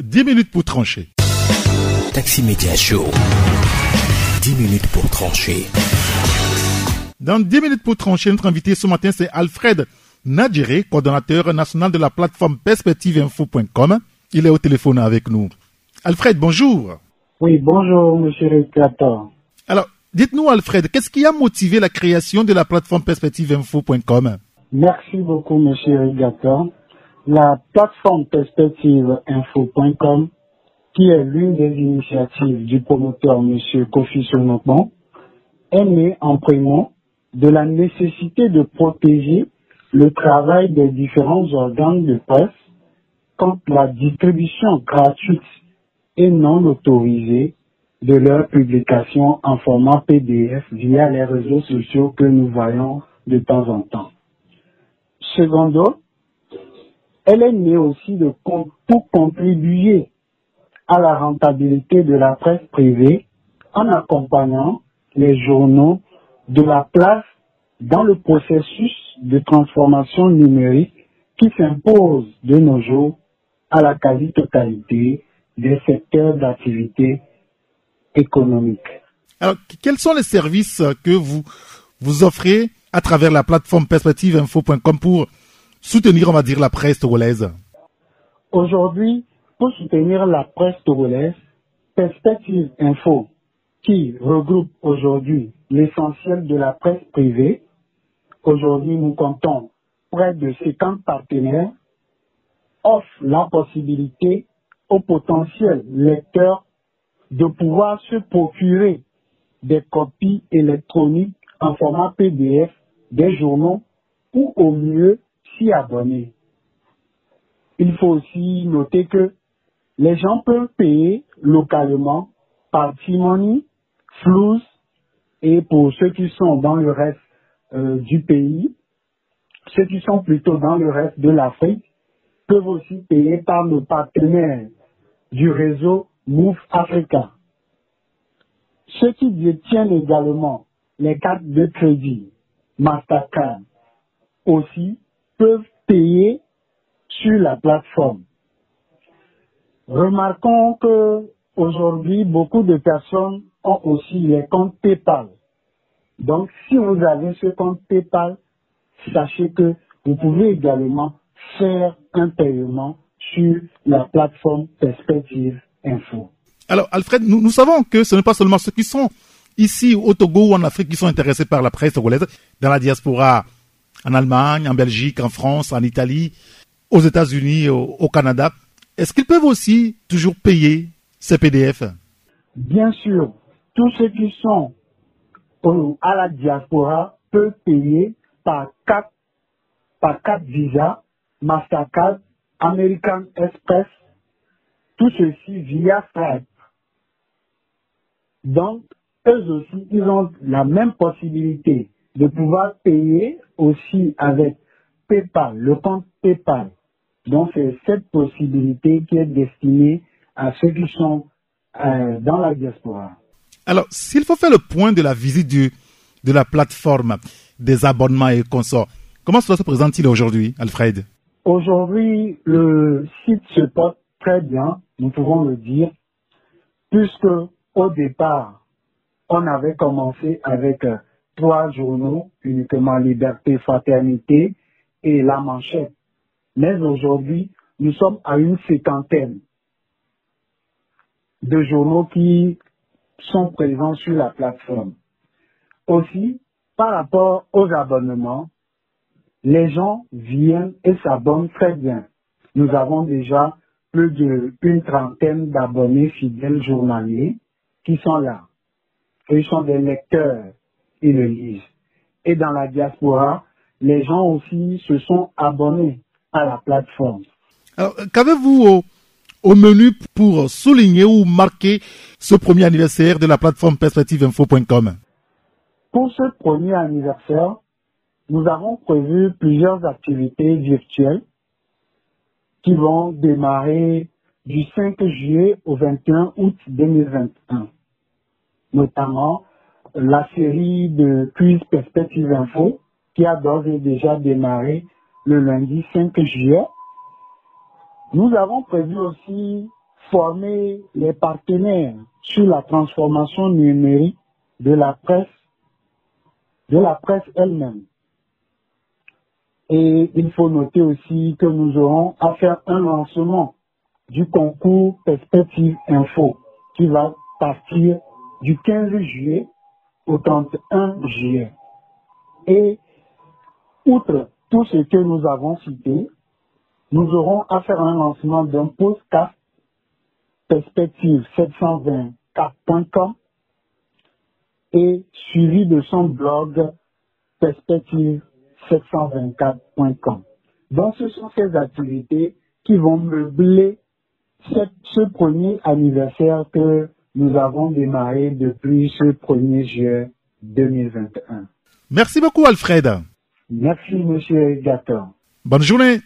10 minutes pour trancher. Taxi Média Show. 10 minutes pour trancher. Dans 10 minutes pour trancher, notre invité ce matin, c'est Alfred Nadjere, coordonnateur national de la plateforme perspectiveinfo.com. Il est au téléphone avec nous. Alfred, bonjour. Oui, bonjour, monsieur Réclator. Alors, dites-nous, Alfred, qu'est-ce qui a motivé la création de la plateforme perspectiveinfo.com Merci beaucoup, monsieur Régator. La plateforme perspectiveinfo.com, qui est l'une des initiatives du promoteur, monsieur Kofi Sonopon, est née en prénom de la nécessité de protéger le travail des différents organes de presse contre la distribution gratuite et non autorisée de leurs publications en format PDF via les réseaux sociaux que nous voyons de temps en temps. Secondo, elle est née aussi de, pour contribuer à la rentabilité de la presse privée en accompagnant les journaux de la place dans le processus de transformation numérique qui s'impose de nos jours à la quasi-totalité des secteurs d'activité économique. Alors, quels sont les services que vous, vous offrez à travers la plateforme perspectiveinfo.com pour soutenir, on va dire, la presse togolaise. Aujourd'hui, pour soutenir la presse togolaise, Perspective Info, qui regroupe aujourd'hui l'essentiel de la presse privée, aujourd'hui nous comptons près de 50 partenaires, offre la possibilité aux potentiels lecteurs de pouvoir se procurer des copies électroniques en format PDF des journaux ou au mieux s'y abonner. Il faut aussi noter que les gens peuvent payer localement par Timony, Flous et pour ceux qui sont dans le reste euh, du pays, ceux qui sont plutôt dans le reste de l'Afrique peuvent aussi payer par nos partenaires du réseau Move Africa. Ceux qui détiennent également les cartes de crédit Mastercard aussi peuvent payer sur la plateforme. Remarquons que aujourd'hui, beaucoup de personnes ont aussi les comptes PayPal. Donc, si vous avez ce compte PayPal, sachez que vous pouvez également faire un paiement sur la plateforme Perspective Info. Alors, Alfred, nous, nous savons que ce n'est pas seulement ceux qui sont ici au Togo ou en Afrique qui sont intéressés par la presse togolaise, dans la diaspora, en Allemagne, en Belgique, en France, en Italie, aux États-Unis, au, Canada. Est-ce qu'ils peuvent aussi toujours payer ces PDF Bien sûr, tous ceux qui sont à la diaspora peuvent payer par carte, par carte Visa, Mastercard, American Express, tout ceci via Stripe. Donc, eux aussi, ils ont la même possibilité de pouvoir payer aussi avec PayPal, le compte PayPal. Donc, c'est cette possibilité qui est destinée à ceux qui sont euh, dans la diaspora. Alors, s'il faut faire le point de la visite du, de la plateforme, des abonnements et consorts, comment cela se présente-t-il aujourd'hui, Alfred? Aujourd'hui, le site se porte très bien, nous pouvons le dire, puisque au départ, on avait commencé avec euh, trois journaux, uniquement Liberté, Fraternité et La Manchette. Mais aujourd'hui, nous sommes à une cinquantaine de journaux qui sont présents sur la plateforme. Aussi, par rapport aux abonnements, les gens viennent et s'abonnent très bien. Nous avons déjà plus d'une trentaine d'abonnés fidèles journaliers qui sont là. Ils sont des lecteurs, ils le lisent. Et dans la diaspora, les gens aussi se sont abonnés à la plateforme. Qu'avez-vous au, au menu pour souligner ou marquer ce premier anniversaire de la plateforme perspectiveinfo.com Pour ce premier anniversaire, nous avons prévu plusieurs activités virtuelles qui vont démarrer du 5 juillet au 21 août 2021. Notamment la série de quiz Perspective Info qui a d'ores et déjà démarré le lundi 5 juillet. Nous avons prévu aussi former les partenaires sur la transformation numérique de la presse, de la presse elle-même. Et il faut noter aussi que nous aurons à faire un lancement du concours Perspective Info qui va partir du 15 juillet au 31 juillet. Et outre tout ce que nous avons cité, nous aurons à faire un lancement d'un podcast perspective 724.com et suivi de son blog perspective 724.com. Donc ce sont ces activités qui vont meubler ce premier anniversaire que nous avons démarré depuis ce 1er juillet 2021. Merci beaucoup Alfred. Merci Monsieur Gatton. Bonne journée.